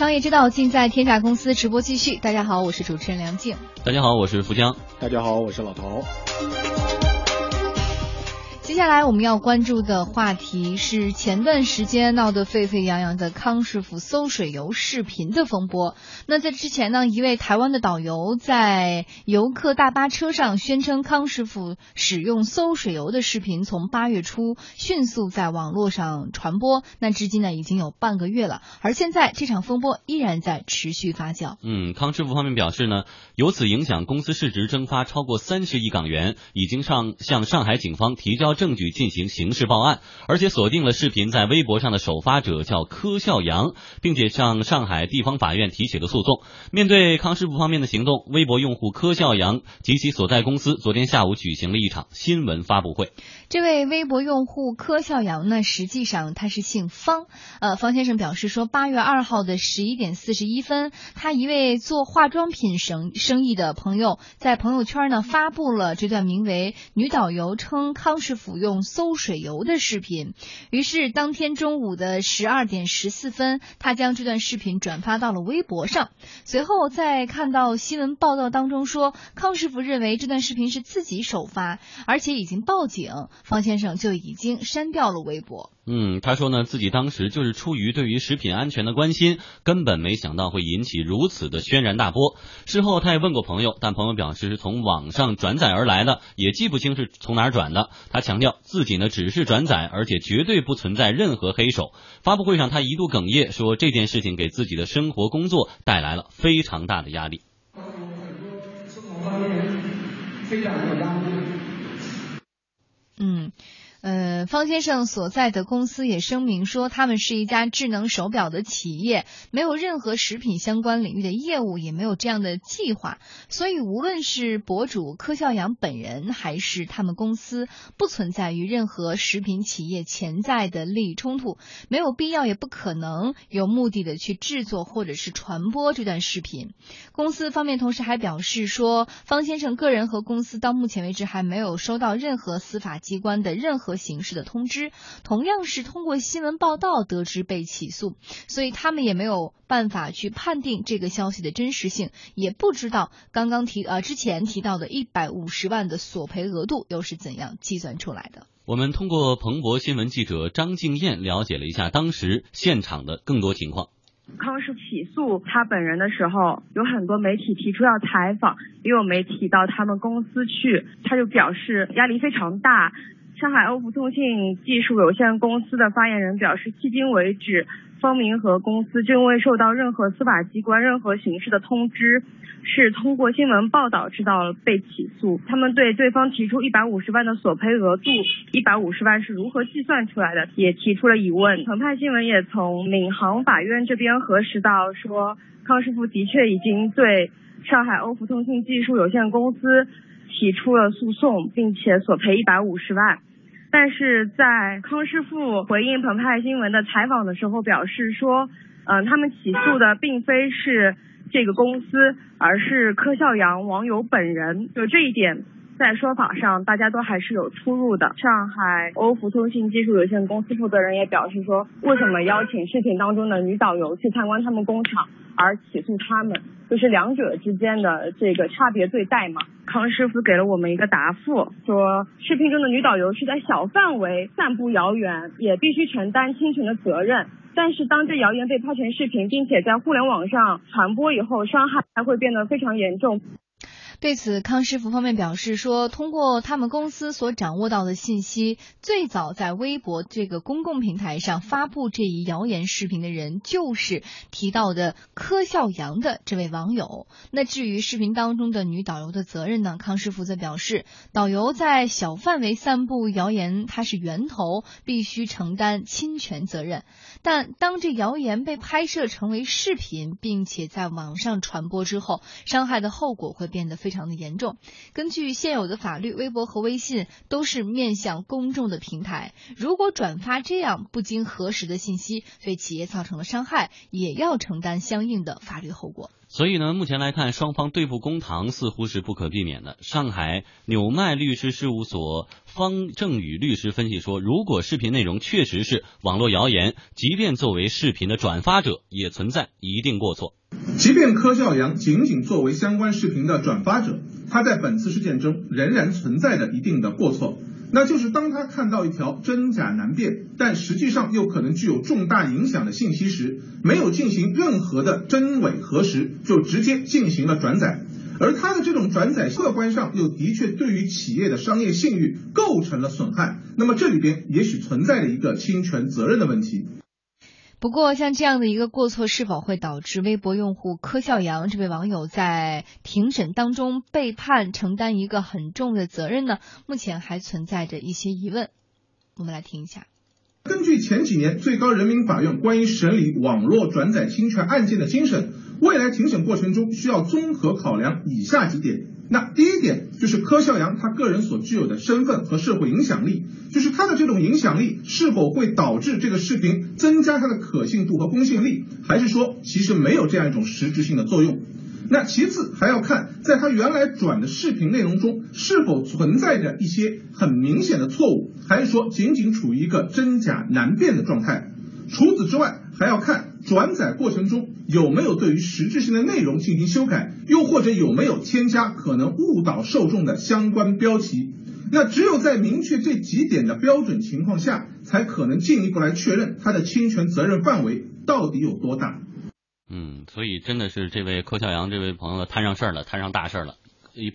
商业之道尽在天下公司直播继续。大家好，我是主持人梁静。大家好，我是福江。大家好，我是老陶。接下来我们要关注的话题是前段时间闹得沸沸扬扬的康师傅搜水游视频的风波。那在之前呢，一位台湾的导游在游客大巴车上宣称康师傅使用搜水游的视频，从八月初迅速在网络上传播。那至今呢，已经有半个月了，而现在这场风波依然在持续发酵。嗯，康师傅方面表示呢，由此影响公司市值蒸发超过三十亿港元，已经上向上海警方提交。证据进行刑事报案，而且锁定了视频在微博上的首发者叫柯笑阳，并且向上海地方法院提起了诉讼。面对康师傅方面的行动，微博用户柯笑阳及其所在公司昨天下午举行了一场新闻发布会。这位微博用户柯笑阳呢，实际上他是姓方。呃，方先生表示说，八月二号的十一点四十一分，他一位做化妆品生生意的朋友在朋友圈呢发布了这段名为“女导游称康师傅用馊水油”的视频。于是当天中午的十二点十四分，他将这段视频转发到了微博上。随后在看到新闻报道当中说，康师傅认为这段视频是自己首发，而且已经报警。方先生就已经删掉了微博。嗯，他说呢，自己当时就是出于对于食品安全的关心，根本没想到会引起如此的轩然大波。事后他也问过朋友，但朋友表示是从网上转载而来的，也记不清是从哪儿转的。他强调自己呢只是转载，而且绝对不存在任何黑手。发布会上他一度哽咽，说这件事情给自己的生活工作带来了非常大的。压力。嗯。方先生所在的公司也声明说，他们是一家智能手表的企业，没有任何食品相关领域的业务，也没有这样的计划。所以，无论是博主柯笑阳本人，还是他们公司，不存在于任何食品企业潜在的利益冲突，没有必要，也不可能有目的的去制作或者是传播这段视频。公司方面同时还表示说，方先生个人和公司到目前为止还没有收到任何司法机关的任何。形式的通知，同样是通过新闻报道得知被起诉，所以他们也没有办法去判定这个消息的真实性，也不知道刚刚提呃之前提到的一百五十万的索赔额度又是怎样计算出来的。我们通过彭博新闻记者张静燕了解了一下当时现场的更多情况。康师起诉他本人的时候，有很多媒体提出要采访，也有媒体到他们公司去，他就表示压力非常大。上海欧福通信技术有限公司的发言人表示，迄今为止，方明和公司均未受到任何司法机关任何形式的通知，是通过新闻报道知道了被起诉。他们对对方提出一百五十万的索赔额度，一百五十万是如何计算出来的，也提出了疑问。澎湃新闻也从闵行法院这边核实到，说康师傅的确已经对上海欧福通信技术有限公司提出了诉讼，并且索赔一百五十万。但是在康师傅回应澎湃新闻的采访的时候，表示说，嗯，他们起诉的并非是这个公司，而是柯笑阳网友本人。就这一点，在说法上大家都还是有出入的。上海欧孚通信技术有限公司负责人也表示说，为什么邀请视频当中的女导游去参观他们工厂？而起诉他们，就是两者之间的这个差别对待嘛。康师傅给了我们一个答复，说视频中的女导游是在小范围散布谣言，也必须承担侵权的责任。但是当这谣言被拍成视频，并且在互联网上传播以后，伤害还会变得非常严重。对此，康师傅方面表示说，通过他们公司所掌握到的信息，最早在微博这个公共平台上发布这一谣言视频的人，就是提到的柯笑阳的这位网友。那至于视频当中的女导游的责任呢？康师傅则表示，导游在小范围散布谣言，他是源头，必须承担侵权责任。但当这谣言被拍摄成为视频，并且在网上传播之后，伤害的后果会变得非。非常的严重。根据现有的法律，微博和微信都是面向公众的平台，如果转发这样不经核实的信息，对企业造成了伤害，也要承担相应的法律后果。所以呢，目前来看，双方对簿公堂似乎是不可避免的。上海纽麦律师事务所方正宇律师分析说，如果视频内容确实是网络谣言，即便作为视频的转发者，也存在一定过错。即便柯孝阳仅仅作为相关视频的转发者，他在本次事件中仍然存在着一定的过错。那就是当他看到一条真假难辨，但实际上又可能具有重大影响的信息时，没有进行任何的真伪核实，就直接进行了转载，而他的这种转载客观上又的确对于企业的商业信誉构成了损害，那么这里边也许存在着一个侵权责任的问题。不过，像这样的一个过错，是否会导致微博用户柯笑阳这位网友在庭审当中被判承担一个很重的责任呢？目前还存在着一些疑问。我们来听一下。根据前几年最高人民法院关于审理网络转载侵权案件的精神，未来庭审过程中需要综合考量以下几点。那第一点就是柯孝阳他个人所具有的身份和社会影响力，就是他的这种影响力是否会导致这个视频增加它的可信度和公信力，还是说其实没有这样一种实质性的作用？那其次还要看在他原来转的视频内容中是否存在着一些很明显的错误，还是说仅仅处于一个真假难辨的状态？除此之外，还要看转载过程中有没有对于实质性的内容进行修改，又或者有没有添加可能误导受众的相关标题。那只有在明确这几点的标准情况下，才可能进一步来确认他的侵权责任范围到底有多大。嗯，所以真的是这位柯笑阳这位朋友摊上事儿了，摊上大事儿了。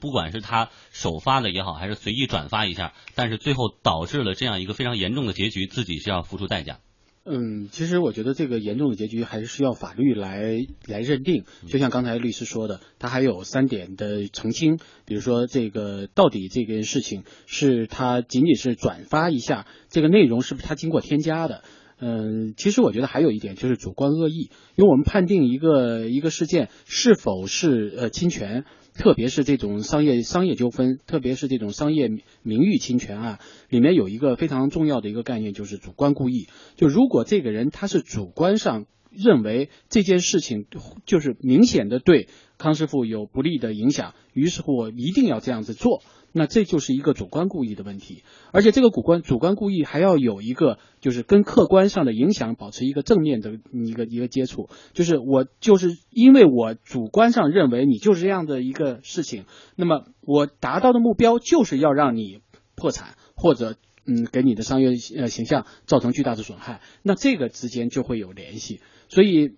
不管是他首发的也好，还是随意转发一下，但是最后导致了这样一个非常严重的结局，自己是要付出代价。嗯，其实我觉得这个严重的结局还是需要法律来来认定。就像刚才律师说的，他还有三点的澄清，比如说这个到底这件事情是他仅仅是转发一下，这个内容是不是他经过添加的？嗯，其实我觉得还有一点就是主观恶意，因为我们判定一个一个事件是否是呃侵权。特别是这种商业商业纠纷，特别是这种商业名誉侵权啊，里面有一个非常重要的一个概念，就是主观故意。就如果这个人他是主观上认为这件事情就是明显的对康师傅有不利的影响，于是乎我一定要这样子做。那这就是一个主观故意的问题，而且这个主观主观故意还要有一个，就是跟客观上的影响保持一个正面的一个一个接触，就是我就是因为我主观上认为你就是这样的一个事情，那么我达到的目标就是要让你破产或者嗯给你的商业呃形象造成巨大的损害，那这个之间就会有联系，所以。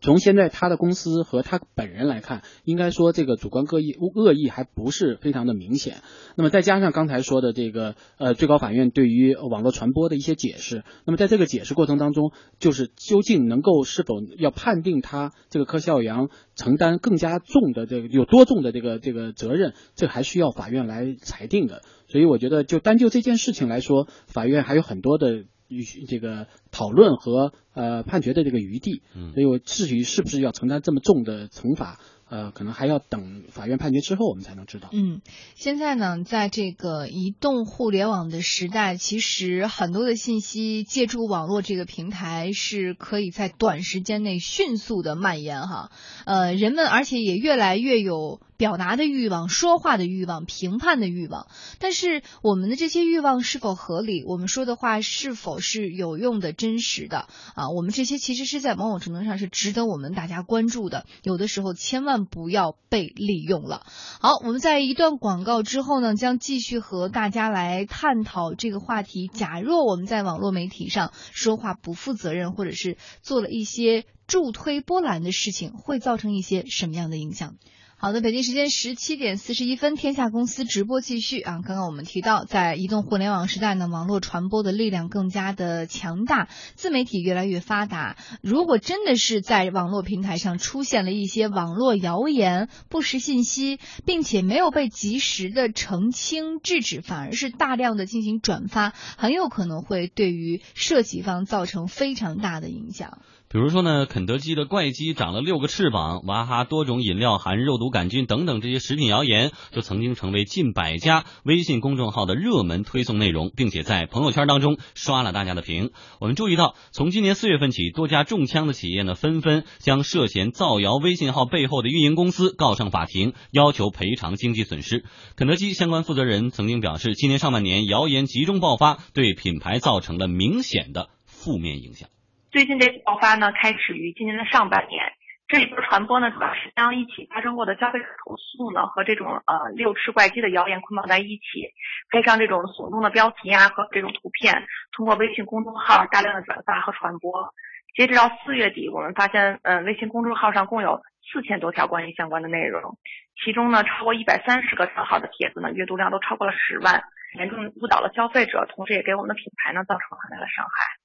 从现在他的公司和他本人来看，应该说这个主观恶意恶意还不是非常的明显。那么再加上刚才说的这个呃最高法院对于网络传播的一些解释，那么在这个解释过程当中，就是究竟能够是否要判定他这个柯孝阳承担更加重的这个有多重的这个这个责任，这还需要法院来裁定的。所以我觉得就单就这件事情来说，法院还有很多的。与这个讨论和呃判决的这个余地，所以我至于是不是要承担这么重的惩罚？呃，可能还要等法院判决之后，我们才能知道。嗯，现在呢，在这个移动互联网的时代，其实很多的信息借助网络这个平台是可以在短时间内迅速的蔓延哈。呃，人们而且也越来越有表达的欲望、说话的欲望、评判的欲望。但是我们的这些欲望是否合理？我们说的话是否是有用的、真实的？啊，我们这些其实是在某种程度上是值得我们大家关注的。有的时候，千万。不要被利用了。好，我们在一段广告之后呢，将继续和大家来探讨这个话题。假若我们在网络媒体上说话不负责任，或者是做了一些助推波澜的事情，会造成一些什么样的影响？好的，北京时间十七点四十一分，天下公司直播继续啊。刚刚我们提到，在移动互联网时代呢，网络传播的力量更加的强大，自媒体越来越发达。如果真的是在网络平台上出现了一些网络谣言、不实信息，并且没有被及时的澄清制止，反而是大量的进行转发，很有可能会对于涉及方造成非常大的影响。比如说呢，肯德基的怪鸡长了六个翅膀，娃哈哈多种饮料含肉毒杆菌等等这些食品谣言，就曾经成为近百家微信公众号的热门推送内容，并且在朋友圈当中刷了大家的屏。我们注意到，从今年四月份起，多家中枪的企业呢，纷纷将涉嫌造谣微信号背后的运营公司告上法庭，要求赔偿经济损失。肯德基相关负责人曾经表示，今年上半年谣言集中爆发，对品牌造成了明显的负面影响。最近这次爆发呢，开始于今年的上半年。这一波传播呢，主要是将一起发生过的消费者投诉呢和这种呃六吃怪鸡的谣言捆绑在一起，配上这种耸动的标题啊和这种图片，通过微信公众号大量的转发和传播。截止到四月底，我们发现，嗯，微信公众号上共有四千多条关于相关的内容，其中呢，超过一百三十个账号的帖子呢，阅读量都超过了十万，严重误导了消费者，同时也给我们的品牌呢造成了很大的伤害。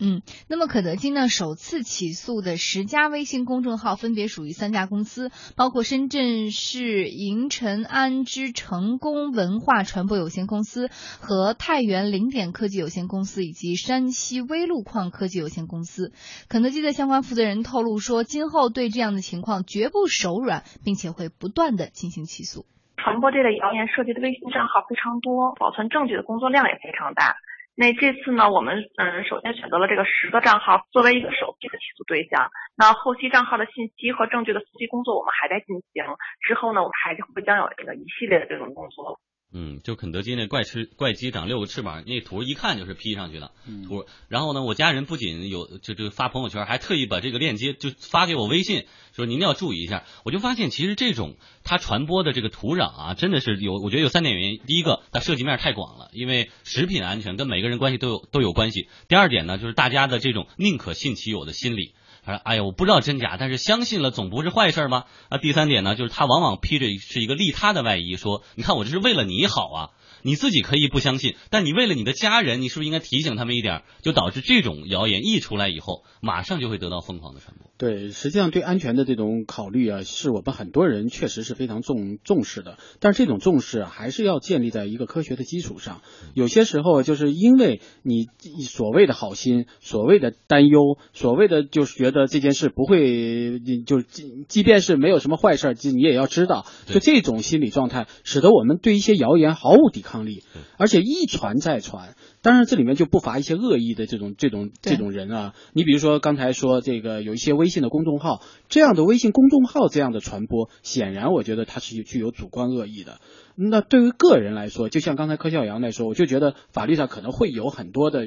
嗯，那么肯德基呢首次起诉的十家微信公众号分别属于三家公司，包括深圳市银尘安之成功文化传播有限公司和太原零点科技有限公司以及山西微路矿科技有限公司。肯德基的相关负责人透露说，今后对这样的情况绝不手软，并且会不断的进行起诉。传播这类谣言涉及的微信账号非常多，保存证据的工作量也非常大。那这次呢，我们嗯，首先选择了这个十个账号作为一个首批的起诉对象。那后期账号的信息和证据的搜集工作，我们还在进行。之后呢，我们还会将有这个一系列的这种工作。嗯，就肯德基那怪吃怪鸡长六个翅膀那图，一看就是 P 上去的图。然后呢，我家人不仅有就就发朋友圈，还特意把这个链接就发给我微信，说您要注意一下。我就发现，其实这种它传播的这个土壤啊，真的是有，我觉得有三点原因。第一个，它涉及面太广了，因为食品安全跟每个人关系都有都有关系。第二点呢，就是大家的这种宁可信其有的心理。他说：“哎呀，我不知道真假，但是相信了总不是坏事吗？”啊，第三点呢，就是他往往披着是一个利他的外衣，说：“你看我这是为了你好啊。”你自己可以不相信，但你为了你的家人，你是不是应该提醒他们一点？就导致这种谣言一出来以后，马上就会得到疯狂的传播。对，实际上对安全的这种考虑啊，是我们很多人确实是非常重重视的。但是这种重视还是要建立在一个科学的基础上。有些时候就是因为你所谓的好心，所谓的担忧，所谓的就是觉得这件事不会，就即即便是没有什么坏事，你也要知道，就这种心理状态，使得我们对一些谣言毫无抵抗力，而且一传再传。当然，这里面就不乏一些恶意的这种、这种、这种人啊。你比如说刚才说这个有一些微信的公众号，这样的微信公众号这样的传播，显然我觉得它是具有主观恶意的。那对于个人来说，就像刚才柯笑阳来说，我就觉得法律上可能会有很多的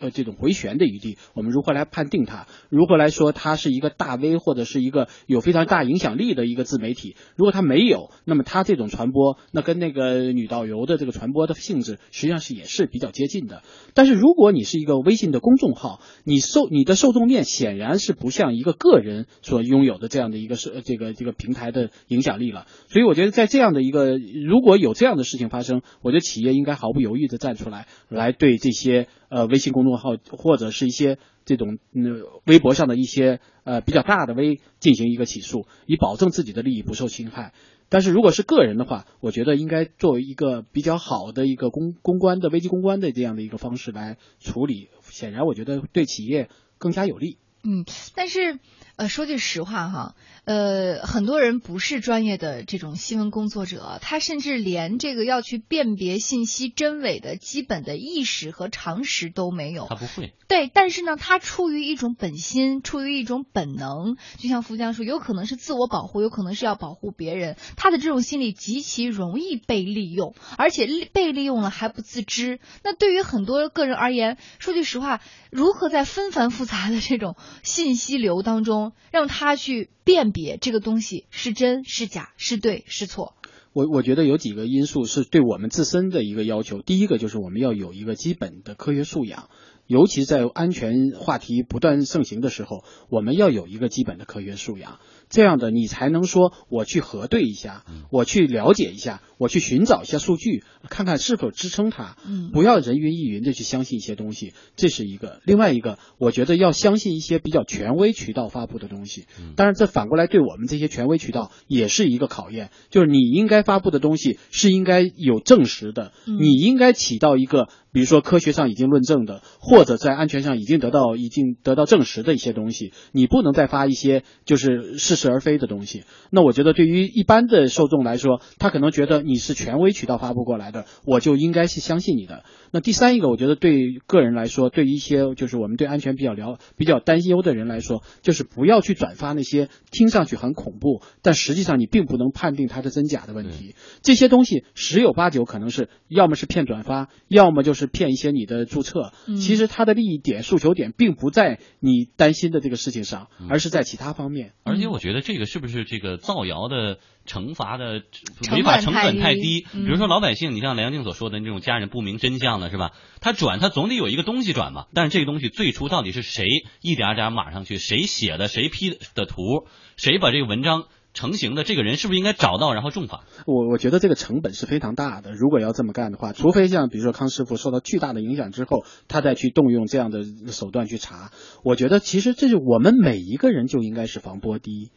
呃这种回旋的余地。我们如何来判定它？如何来说它是一个大 V 或者是一个有非常大影响力的一个自媒体？如果它没有，那么它这种传播，那跟那个女导游的这个传播的性质实际上是也是比较接近的。但是如果你是一个微信的公众号，你受你的受众面显然是不像一个个人所拥有的这样的一个是这个这个平台的影响力了。所以我觉得在这样的一个如果果有这样的事情发生，我觉得企业应该毫不犹豫的站出来，来对这些呃微信公众号或者是一些这种嗯微博上的一些呃比较大的微进行一个起诉，以保证自己的利益不受侵害。但是如果是个人的话，我觉得应该作为一个比较好的一个公公关的危机公关的这样的一个方式来处理，显然我觉得对企业更加有利。嗯，但是呃说句实话哈。呃，很多人不是专业的这种新闻工作者，他甚至连这个要去辨别信息真伪的基本的意识和常识都没有。他不会。对，但是呢，他出于一种本心，出于一种本能，就像福江说，有可能是自我保护，有可能是要保护别人。他的这种心理极其容易被利用，而且被利用了还不自知。那对于很多个人而言，说句实话，如何在纷繁复杂的这种信息流当中，让他去辨。别这个东西是真是假是对是错，我我觉得有几个因素是对我们自身的一个要求。第一个就是我们要有一个基本的科学素养，尤其在安全话题不断盛行的时候，我们要有一个基本的科学素养。这样的你才能说我去核对一下，我去了解一下，我去寻找一下数据，看看是否支撑它。嗯，不要人云亦云的去相信一些东西，这是一个。另外一个，我觉得要相信一些比较权威渠道发布的东西。当然，这反过来对我们这些权威渠道也是一个考验，就是你应该发布的东西是应该有证实的，你应该起到一个。比如说科学上已经论证的，或或者在安全上已经得到已经得到证实的一些东西，你不能再发一些就是似是而非的东西。那我觉得对于一般的受众来说，他可能觉得你是权威渠道发布过来的，我就应该是相信你的。那第三一个，我觉得对个人来说，对一些就是我们对安全比较了比较担忧的人来说，就是不要去转发那些听上去很恐怖，但实际上你并不能判定它是真假的问题。这些东西十有八九可能是要么是骗转发，要么就是骗一些你的注册。其实它的利益点、诉求点并不在你担心的这个事情上，而是在其他方面。而且我觉得这个是不是这个造谣的？惩罚的违法成本太低，比如说老百姓，你像梁静所说的那种家人不明真相的是吧？他转他总得有一个东西转嘛，但是这个东西最初到底是谁一点点码上去，谁写的，谁 P 的图，谁把这个文章成型的，这个人是不是应该找到然后重罚？我我觉得这个成本是非常大的，如果要这么干的话，除非像比如说康师傅受到巨大的影响之后，他再去动用这样的手段去查，我觉得其实这是我们每一个人就应该是防波堤。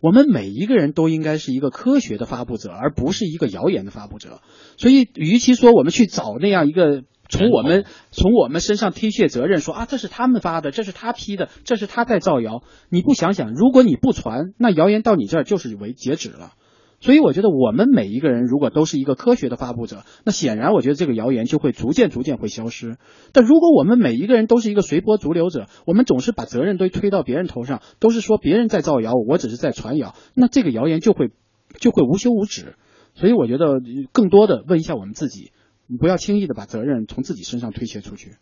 我们每一个人都应该是一个科学的发布者，而不是一个谣言的发布者。所以，与其说我们去找那样一个从我们从我们身上推卸责任，说啊这是他们发的，这是他批的，这是他在造谣，你不想想，如果你不传，那谣言到你这儿就是为截止了。所以我觉得，我们每一个人如果都是一个科学的发布者，那显然我觉得这个谣言就会逐渐逐渐会消失。但如果我们每一个人都是一个随波逐流者，我们总是把责任都推到别人头上，都是说别人在造谣，我只是在传谣，那这个谣言就会就会无休无止。所以我觉得，更多的问一下我们自己，你不要轻易的把责任从自己身上推卸出去。